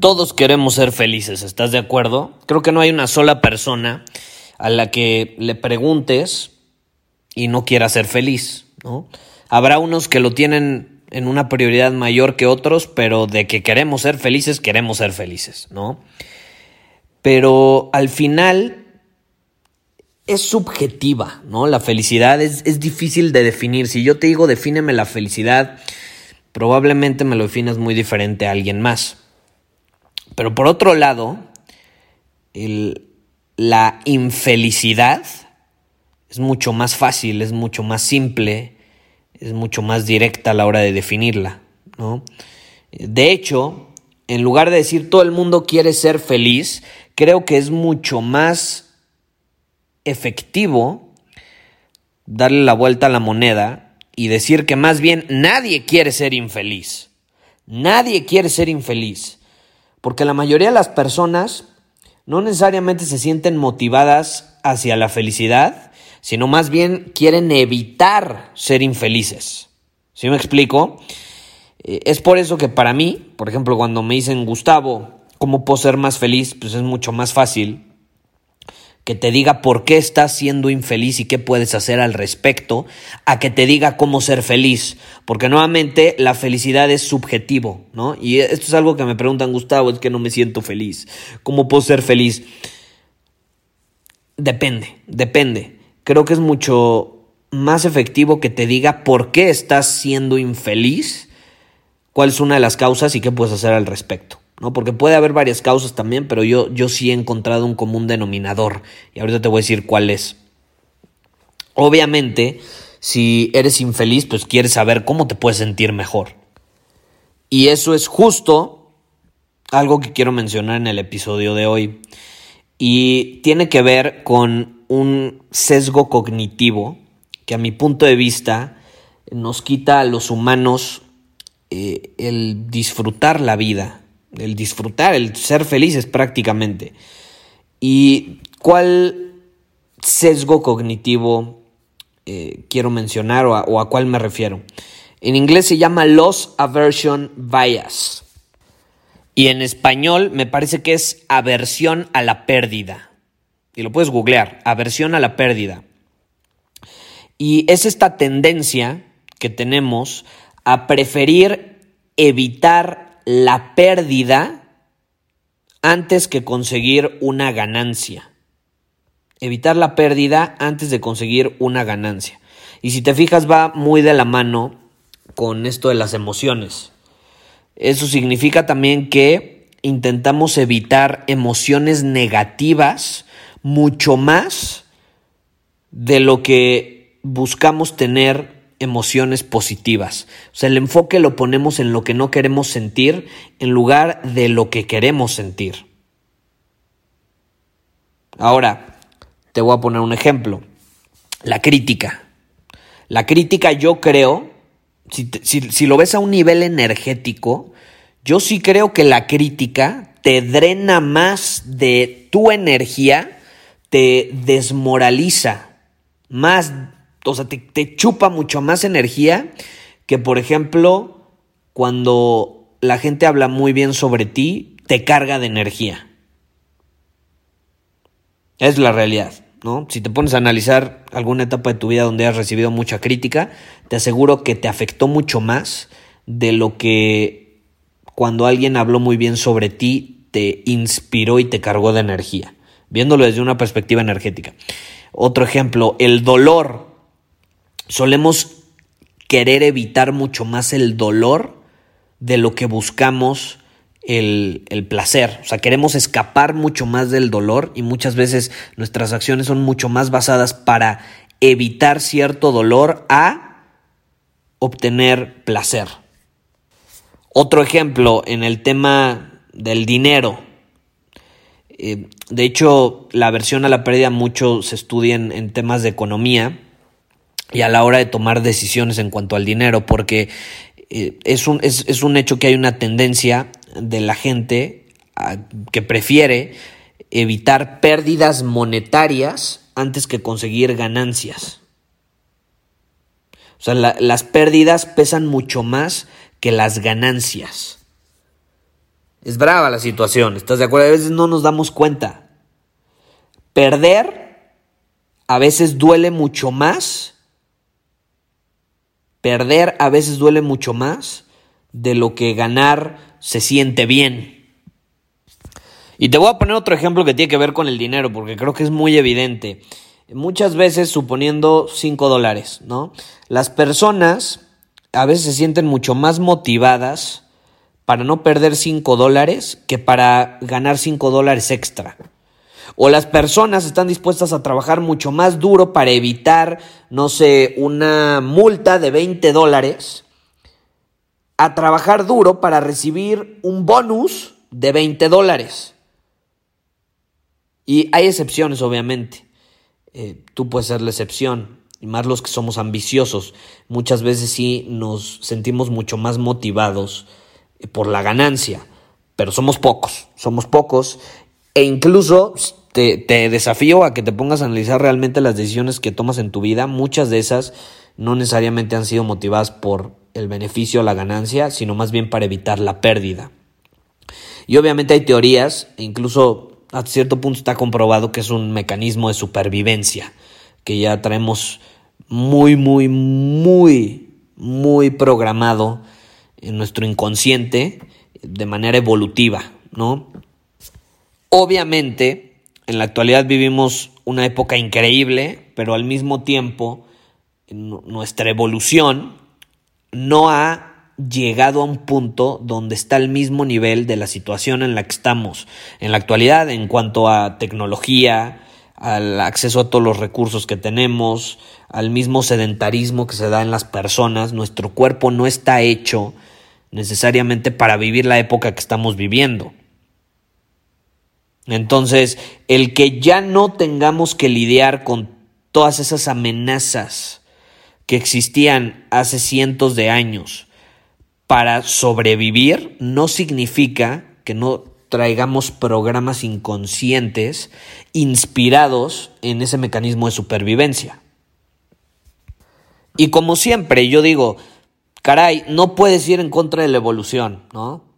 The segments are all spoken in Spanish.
Todos queremos ser felices, ¿estás de acuerdo? Creo que no hay una sola persona a la que le preguntes y no quiera ser feliz, ¿no? Habrá unos que lo tienen en una prioridad mayor que otros, pero de que queremos ser felices, queremos ser felices, ¿no? Pero al final es subjetiva, ¿no? La felicidad es, es difícil de definir. Si yo te digo defíneme la felicidad, probablemente me lo definas muy diferente a alguien más. Pero por otro lado, la infelicidad es mucho más fácil, es mucho más simple, es mucho más directa a la hora de definirla. ¿no? De hecho, en lugar de decir todo el mundo quiere ser feliz, creo que es mucho más efectivo darle la vuelta a la moneda y decir que más bien nadie quiere ser infeliz. Nadie quiere ser infeliz. Porque la mayoría de las personas no necesariamente se sienten motivadas hacia la felicidad, sino más bien quieren evitar ser infelices. ¿Sí me explico? Eh, es por eso que para mí, por ejemplo, cuando me dicen, Gustavo, ¿cómo puedo ser más feliz? Pues es mucho más fácil que te diga por qué estás siendo infeliz y qué puedes hacer al respecto, a que te diga cómo ser feliz, porque nuevamente la felicidad es subjetivo, ¿no? Y esto es algo que me preguntan, Gustavo, es que no me siento feliz, ¿cómo puedo ser feliz? Depende, depende. Creo que es mucho más efectivo que te diga por qué estás siendo infeliz, cuál es una de las causas y qué puedes hacer al respecto. ¿No? Porque puede haber varias causas también, pero yo, yo sí he encontrado un común denominador. Y ahorita te voy a decir cuál es. Obviamente, si eres infeliz, pues quieres saber cómo te puedes sentir mejor. Y eso es justo algo que quiero mencionar en el episodio de hoy. Y tiene que ver con un sesgo cognitivo que a mi punto de vista nos quita a los humanos eh, el disfrutar la vida, el disfrutar, el ser felices prácticamente. ¿Y cuál sesgo cognitivo eh, quiero mencionar o a, o a cuál me refiero? En inglés se llama Loss Aversion Bias. Y en español me parece que es aversión a la pérdida. Y lo puedes googlear, aversión a la pérdida. Y es esta tendencia que tenemos a preferir evitar la pérdida antes que conseguir una ganancia. Evitar la pérdida antes de conseguir una ganancia. Y si te fijas va muy de la mano con esto de las emociones. Eso significa también que intentamos evitar emociones negativas mucho más de lo que buscamos tener emociones positivas. O sea, el enfoque lo ponemos en lo que no queremos sentir en lugar de lo que queremos sentir. Ahora, te voy a poner un ejemplo. La crítica. La crítica yo creo, si, si, lo ves a un nivel energético, yo sí creo que la crítica te drena más de tu energía, te desmoraliza más o sea, te, chupa mucho más energía que, por ejemplo, cuando la gente habla muy bien sobre ti, te carga de energía. Es la realidad, ¿no? Si te pones a analizar alguna etapa de tu vida donde has recibido mucha crítica, te aseguro que te afectó mucho más de lo que cuando alguien habló muy bien sobre ti te inspiró y te cargó de energía. viéndolo desde una perspectiva energética. Otro ejemplo, el dolor. Solemos querer evitar mucho más el dolor de lo que buscamos el, el, placer. O sea, queremos escapar mucho más del dolor y muchas veces nuestras acciones son mucho más basadas para evitar cierto dolor a obtener placer. Otro ejemplo en el tema del dinero. Eh, de hecho, la versión a la pérdida mucho se estudia en, temas de economía y a la hora de tomar decisiones en cuanto al dinero, porque eh, es, un, es, un, hecho que hay una tendencia de la gente que prefiere evitar pérdidas monetarias antes que conseguir ganancias. O sea, las pérdidas pesan mucho más que las ganancias. Es brava la situación, ¿estás de acuerdo? A veces no nos damos cuenta. Perder a veces duele mucho más. Perder a veces duele mucho más de lo que ganar se siente bien. Y te voy a poner otro ejemplo que tiene que ver con el dinero, porque creo que es muy evidente. Muchas veces suponiendo 5 dólares, ¿no? Las personas a veces se sienten mucho más motivadas para no perder 5 dólares que para ganar 5 dólares extra. O las personas están dispuestas a trabajar mucho más duro para evitar, no sé, una multa de 20 dólares, a trabajar duro para recibir un bonus de 20 dólares. Y hay excepciones, obviamente. Eh, tú puedes ser la excepción y más los que somos ambiciosos, muchas veces sí nos sentimos mucho más motivados eh, por la ganancia, pero somos pocos, somos pocos e incluso te, desafío a que te pongas a analizar realmente las decisiones que tomas en tu vida, muchas de esas no necesariamente han sido motivadas por el beneficio o la ganancia, sino más bien para evitar la pérdida. Y obviamente hay teorías, e incluso a cierto punto está comprobado que es un mecanismo de supervivencia, que ya traemos muy, muy, muy, muy programado en nuestro inconsciente de manera evolutiva, ¿no? Obviamente, en la actualidad vivimos una época increíble, pero al mismo tiempo nuestra evolución no ha llegado a un punto donde está al mismo nivel de la situación en la que estamos en la actualidad en cuanto a tecnología, al acceso a todos los recursos que tenemos, al mismo sedentarismo que se da en las personas. Nuestro cuerpo no está hecho necesariamente para vivir la época que estamos viviendo. Entonces, el que ya no tengamos que lidiar con todas esas amenazas que existían hace cientos de años para sobrevivir, no significa que no traigamos programas inconscientes inspirados en ese mecanismo de supervivencia. Y como siempre, yo digo, caray, no puedes ir en contra de la evolución, ¿no?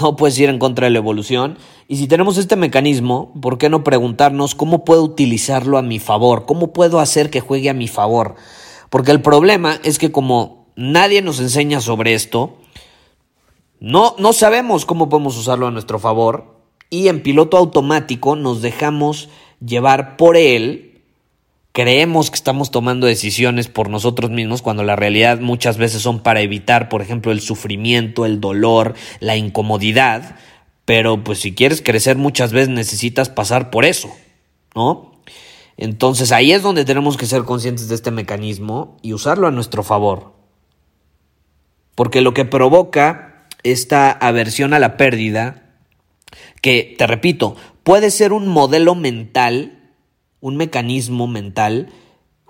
No puedes ir en contra de la evolución. Y si tenemos este mecanismo, ¿por qué no preguntarnos cómo puedo utilizarlo a mi favor? ¿Cómo puedo hacer que juegue a mi favor? Porque el problema es que como nadie nos enseña sobre esto, no, no sabemos cómo podemos usarlo a nuestro favor y en piloto automático nos dejamos llevar por él. Creemos que estamos tomando decisiones por nosotros mismos cuando la realidad muchas veces son para evitar, por ejemplo, el sufrimiento, el dolor, la incomodidad. Pero pues si quieres crecer muchas veces necesitas pasar por eso, ¿no? Entonces ahí es donde tenemos que ser conscientes de este mecanismo y usarlo a nuestro favor. Porque lo que provoca esta aversión a la pérdida, que, te repito, puede ser un modelo mental, un mecanismo mental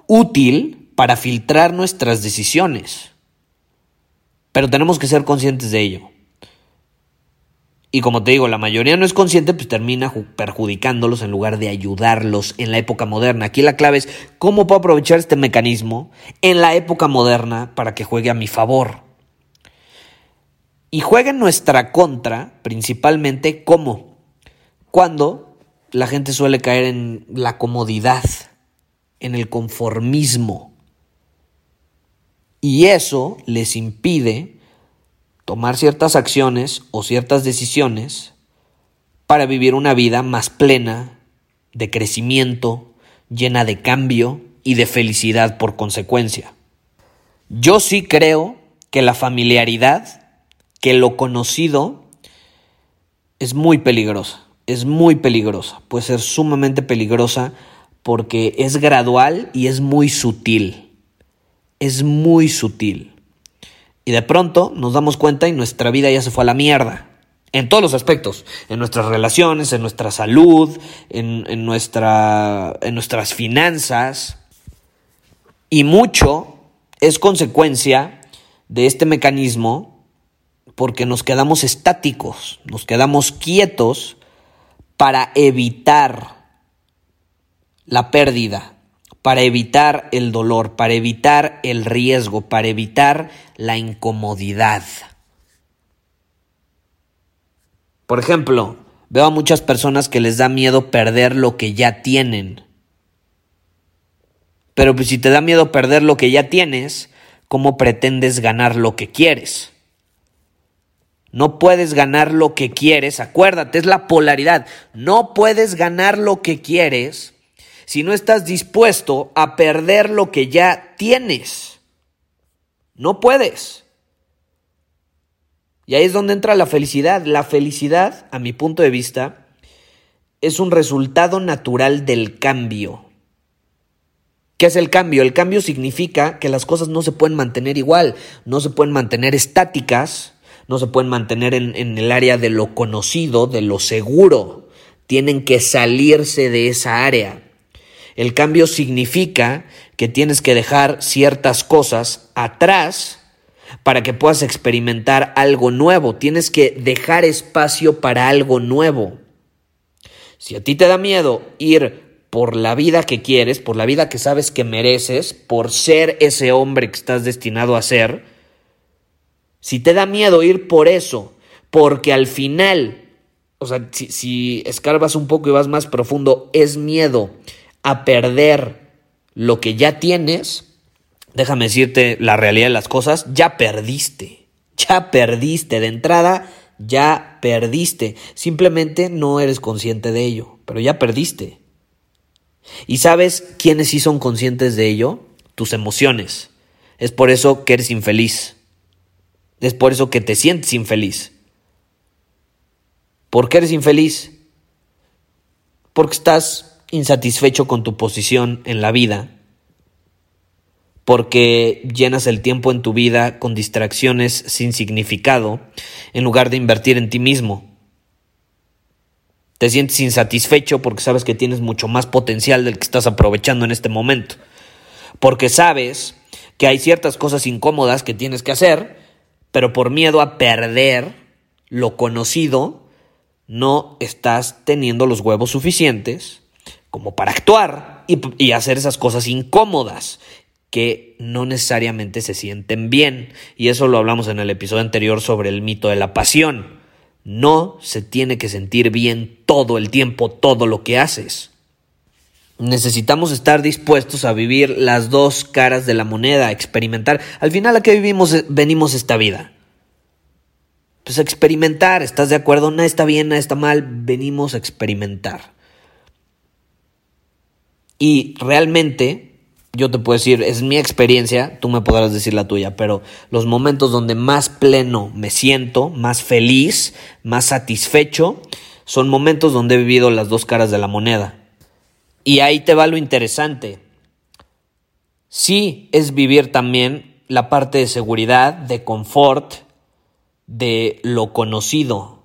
útil para filtrar nuestras decisiones. Pero tenemos que ser conscientes de ello. Y como te digo, la mayoría no es consciente, pues termina perjudicándolos en lugar de ayudarlos en la época moderna. Aquí la clave es cómo puedo aprovechar este mecanismo en la época moderna para que juegue a mi favor. Y juega en nuestra contra, principalmente, ¿cómo? Cuando la gente suele caer en la comodidad, en el conformismo. Y eso les impide tomar ciertas acciones o ciertas decisiones para vivir una vida más plena, de crecimiento, llena de cambio y de felicidad por consecuencia. Yo sí creo que la familiaridad, que lo conocido, es muy peligrosa, es muy peligrosa, puede ser sumamente peligrosa porque es gradual y es muy sutil, es muy sutil. Y de pronto nos damos cuenta y nuestra vida ya se fue a la mierda. En todos los aspectos, en nuestras relaciones, en nuestra salud, en, nuestra, en nuestras finanzas. Y mucho es consecuencia de este mecanismo porque nos quedamos estáticos, nos quedamos quietos para evitar la pérdida, para evitar el dolor, para evitar el riesgo, para evitar la incomodidad. Por ejemplo, veo a muchas personas que les da miedo perder lo que ya tienen. Pero pues, si te da miedo perder lo que ya tienes, ¿cómo pretendes ganar lo que quieres? No puedes ganar lo que quieres, acuérdate, es la polaridad. No puedes ganar lo que quieres si no estás dispuesto a perder lo que ya tienes. No puedes. Y ahí es donde entra la felicidad. La felicidad, a mi punto de vista, es un resultado natural del cambio. ¿Qué es el cambio? El cambio significa que las cosas no se pueden mantener igual, no se pueden mantener estáticas, no se pueden mantener en, el área de lo conocido, de lo seguro. Tienen que salirse de esa área. El cambio significa que tienes que dejar ciertas cosas atrás para que puedas experimentar algo nuevo. Tienes que dejar espacio para algo nuevo. Si a ti te da miedo ir por la vida que quieres, por la vida que sabes que mereces, por ser ese hombre que estás destinado a ser, si te da miedo ir por eso, porque al final, o sea, si, si escarbas un poco y vas más profundo, es miedo a perder lo que ya tienes, déjame decirte la realidad de las cosas, ya perdiste. Ya perdiste de entrada, ya perdiste. Simplemente no eres consciente de ello, pero ya perdiste. ¿Y sabes quiénes sí son conscientes de ello? Tus emociones. Es por eso que eres infeliz. Es por eso que te sientes infeliz. ¿Por qué eres infeliz? Porque estás insatisfecho con tu posición en la vida, porque llenas el tiempo en tu vida con distracciones sin significado, en lugar de invertir en ti mismo. Te sientes insatisfecho porque sabes que tienes mucho más potencial del que estás aprovechando en este momento. Porque sabes que hay ciertas cosas incómodas que tienes que hacer, pero por miedo a perder lo conocido, no estás teniendo los huevos suficientes como para actuar y, hacer esas cosas incómodas que no necesariamente se sienten bien. Y eso lo hablamos en el episodio anterior sobre el mito de la pasión. No se tiene que sentir bien todo el tiempo, todo lo que haces. Necesitamos estar dispuestos a vivir las dos caras de la moneda, a experimentar. Al final, ¿a qué vivimos, venimos esta vida? Pues a experimentar, ¿estás de acuerdo? Nada está bien, nada está mal, venimos a experimentar. Y realmente, yo te puedo decir, es mi experiencia, tú me podrás decir la tuya, pero los momentos donde más pleno me siento, más feliz, más satisfecho, son momentos donde he vivido las dos caras de la moneda. Y ahí te va lo interesante. Sí es vivir también la parte de seguridad, de confort, de lo conocido.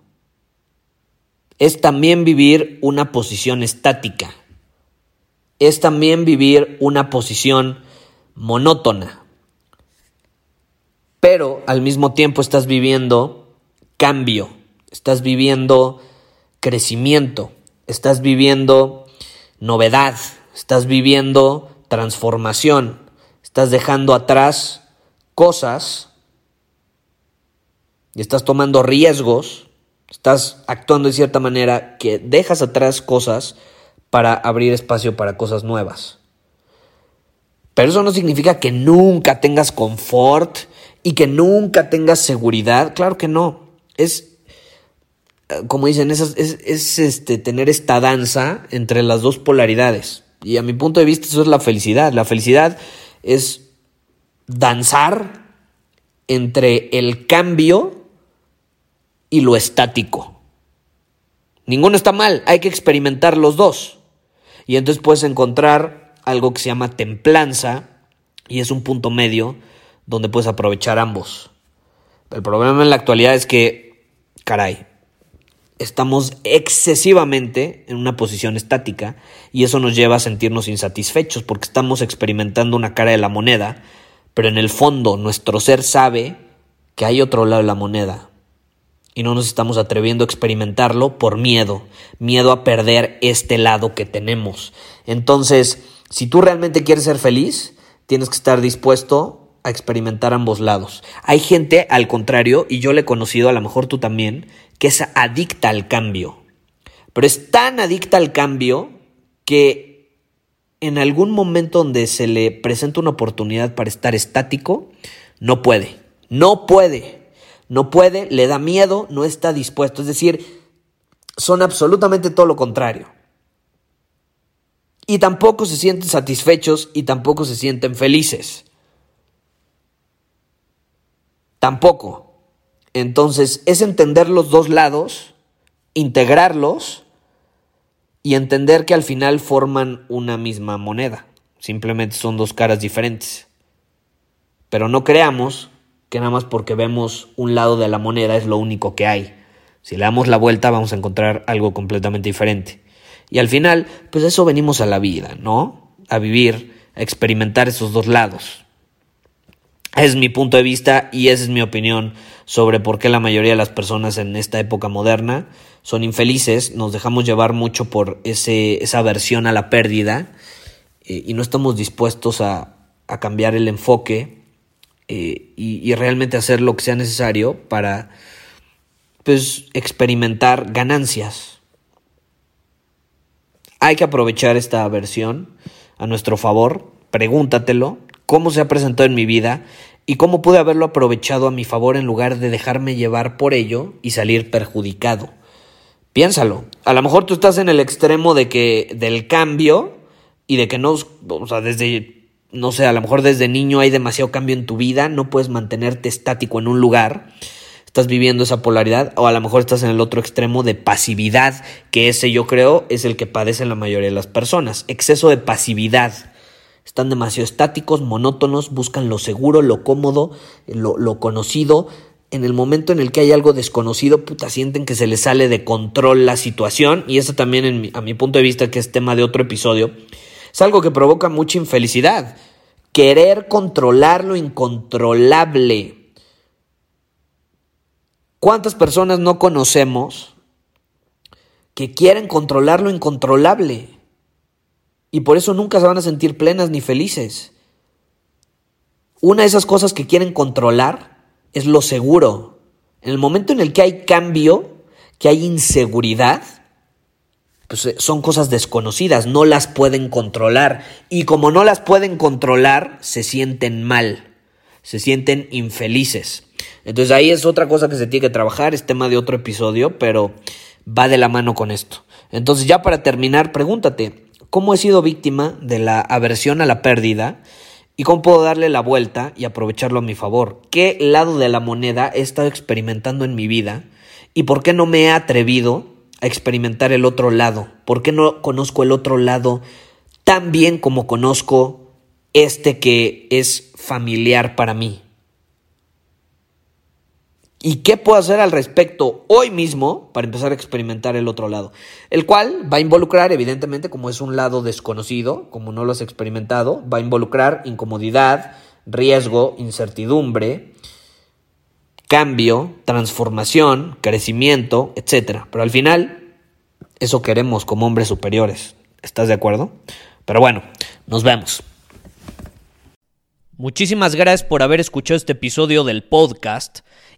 Es también vivir una posición estática es también vivir una posición monótona. Pero al mismo tiempo estás viviendo cambio, estás viviendo crecimiento, estás viviendo novedad, estás viviendo transformación, estás dejando atrás cosas y estás tomando riesgos, estás actuando de cierta manera que dejas atrás cosas para abrir espacio para cosas nuevas. Pero eso no significa que nunca tengas confort y que nunca tengas seguridad. Claro que no. Es como dicen, es, es, este, tener esta danza entre las dos polaridades. Y a mi punto de vista eso es la felicidad. La felicidad es danzar entre el cambio y lo estático. Ninguno está mal, hay que experimentar los dos. Y entonces puedes encontrar algo que se llama templanza y es un punto medio donde puedes aprovechar ambos. El problema en la actualidad es que, caray, estamos excesivamente en una posición estática y eso nos lleva a sentirnos insatisfechos porque estamos experimentando una cara de la moneda, pero en el fondo nuestro ser sabe que hay otro lado de la moneda y no nos estamos atreviendo a experimentarlo por miedo, miedo a perder este lado que tenemos. Entonces, si tú realmente quieres ser feliz, tienes que estar dispuesto a experimentar ambos lados. Hay gente, al contrario, y yo le he conocido, a lo mejor tú también, que es adicta al cambio. Pero es tan adicta al cambio que en algún momento donde se le presenta una oportunidad para estar estático, no puede. No puede. No puede, le da miedo, no está dispuesto. Es decir, son absolutamente todo lo contrario. Y tampoco se sienten satisfechos y tampoco se sienten felices. Tampoco. Entonces es entender los dos lados, integrarlos y entender que al final forman una misma moneda. Simplemente son dos caras diferentes. Pero no creamos que nada más porque vemos un lado de la moneda es lo único que hay. Si le damos la vuelta vamos a encontrar algo completamente diferente. Y al final, pues eso venimos a la vida, ¿no? A vivir, a experimentar esos dos lados. Es mi punto de vista y esa es mi opinión sobre por qué la mayoría de las personas en esta época moderna son infelices, nos dejamos llevar mucho por ese, esa aversión a la pérdida eh, y no estamos dispuestos a, a cambiar el enfoque eh, y, y, realmente hacer lo que sea necesario para pues, experimentar ganancias. Hay que aprovechar esta aversión a nuestro favor, pregúntatelo, cómo se ha presentado en mi vida y cómo pude haberlo aprovechado a mi favor en lugar de dejarme llevar por ello y salir perjudicado. Piénsalo. A lo mejor tú estás en el extremo de que del cambio y de que no, o sea, desde no sé, a lo mejor desde niño hay demasiado cambio en tu vida, no puedes mantenerte estático en un lugar. Estás viviendo esa polaridad o a lo mejor estás en el otro extremo de pasividad, que ese yo creo es el que padecen la mayoría de las personas, exceso de pasividad. Están demasiado estáticos, monótonos, buscan lo seguro, lo cómodo, lo, conocido. En el momento en el que hay algo desconocido, puta, sienten que se les sale de control la situación. Y eso también, a mi punto de vista, que es tema de otro episodio, es algo que provoca mucha infelicidad. Querer controlar lo incontrolable. ¿Cuántas personas no conocemos que quieren controlar lo incontrolable? Y por eso nunca se van a sentir plenas ni felices. Una de esas cosas que quieren controlar es lo seguro. En el momento en el que hay cambio, que hay inseguridad, pues eh, son cosas desconocidas, no las pueden controlar. Y como no las pueden controlar, se sienten mal, se sienten infelices. Entonces ahí es otra cosa que se tiene que trabajar, es tema de otro episodio, pero va de la mano con esto. Entonces ya para terminar, pregúntate, cómo he sido víctima de la aversión a la pérdida y cómo puedo darle la vuelta y aprovecharlo a mi favor. ¿Qué lado de la moneda he estado experimentando en mi vida y por qué no me he atrevido a experimentar el otro lado? ¿Por qué no conozco el otro lado tan bien como conozco este que es familiar para mí? ¿Y qué puedo hacer al respecto hoy mismo para empezar a experimentar el otro lado? El cual va a involucrar, evidentemente, como es un lado desconocido, como no lo has experimentado, va a involucrar incomodidad, riesgo, incertidumbre, cambio, transformación, crecimiento, etc. Pero al final, eso queremos como hombres superiores. ¿Estás de acuerdo? Pero bueno, nos vemos. Muchísimas gracias por haber escuchado este episodio del podcast.